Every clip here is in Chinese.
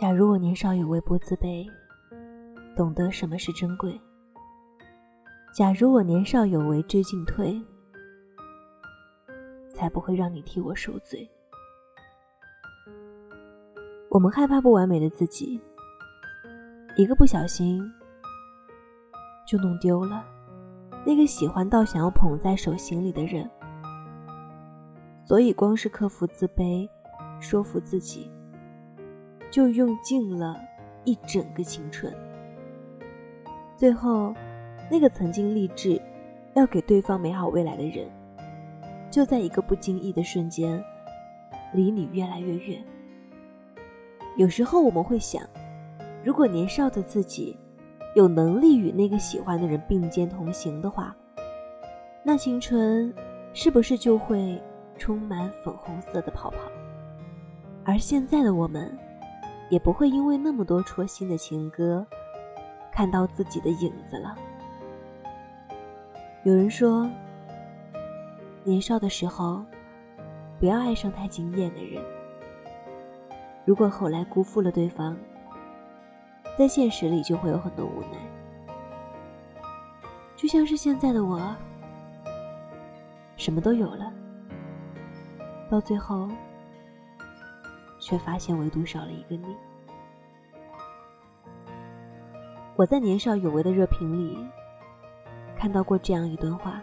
假如我年少有为不自卑，懂得什么是珍贵；假如我年少有为知进退，才不会让你替我受罪。我们害怕不完美的自己，一个不小心就弄丢了那个喜欢到想要捧在手心里的人，所以光是克服自卑，说服自己。就用尽了一整个青春，最后，那个曾经立志要给对方美好未来的人，就在一个不经意的瞬间，离你越来越远。有时候我们会想，如果年少的自己有能力与那个喜欢的人并肩同行的话，那青春是不是就会充满粉红色的泡泡？而现在的我们。也不会因为那么多戳心的情歌，看到自己的影子了。有人说，年少的时候，不要爱上太惊艳的人。如果后来辜负了对方，在现实里就会有很多无奈。就像是现在的我，什么都有了，到最后。却发现唯独少了一个你。我在年少有为的热评里看到过这样一段话：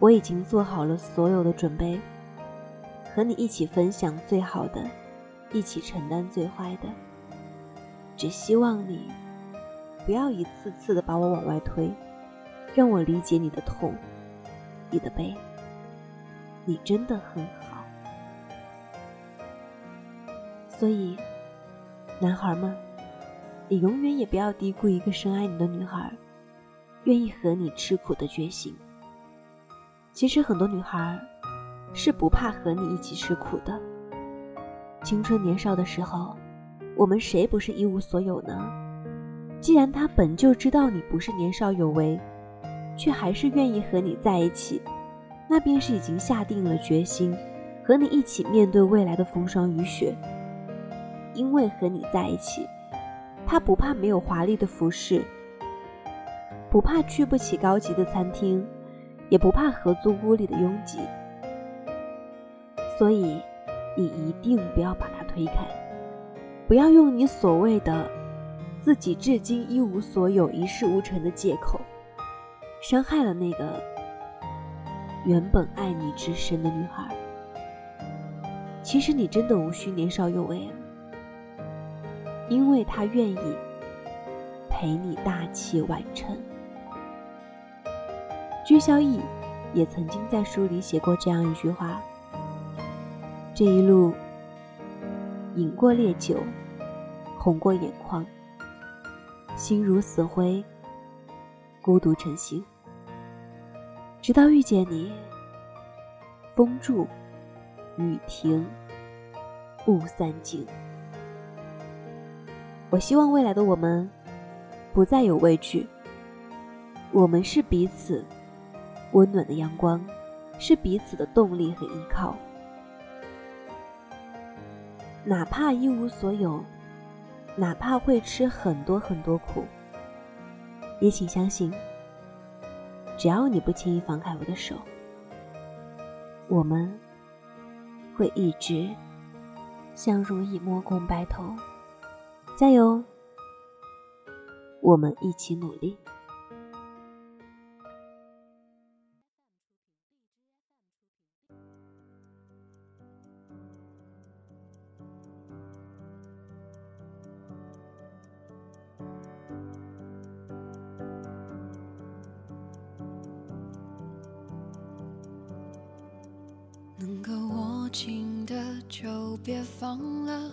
我已经做好了所有的准备，和你一起分享最好的，一起承担最坏的。只希望你不要一次次的把我往外推，让我理解你的痛，你的悲。你真的很好。所以，男孩们，你永远也不要低估一个深爱你的女孩，愿意和你吃苦的决心。其实很多女孩是不怕和你一起吃苦的。青春年少的时候，我们谁不是一无所有呢？既然他本就知道你不是年少有为，却还是愿意和你在一起，那便是已经下定了决心，和你一起面对未来的风霜雨雪。因为和你在一起，他不怕没有华丽的服饰，不怕去不起高级的餐厅，也不怕合租屋里的拥挤。所以，你一定不要把他推开，不要用你所谓的自己至今一无所有、一事无成的借口，伤害了那个原本爱你至深的女孩。其实，你真的无需年少有为啊。因为他愿意陪你大器晚成。居萧逸也曾经在书里写过这样一句话：这一路饮过烈酒，红过眼眶，心如死灰，孤独成行。直到遇见你，风住，雨停，雾散尽。我希望未来的我们不再有畏惧。我们是彼此温暖的阳光，是彼此的动力和依靠。哪怕一无所有，哪怕会吃很多很多苦，也请相信，只要你不轻易放开我的手，我们会一直相濡以沫共白头。加油！我们一起努力。能够握紧的就别放了。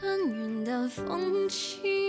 看云淡风轻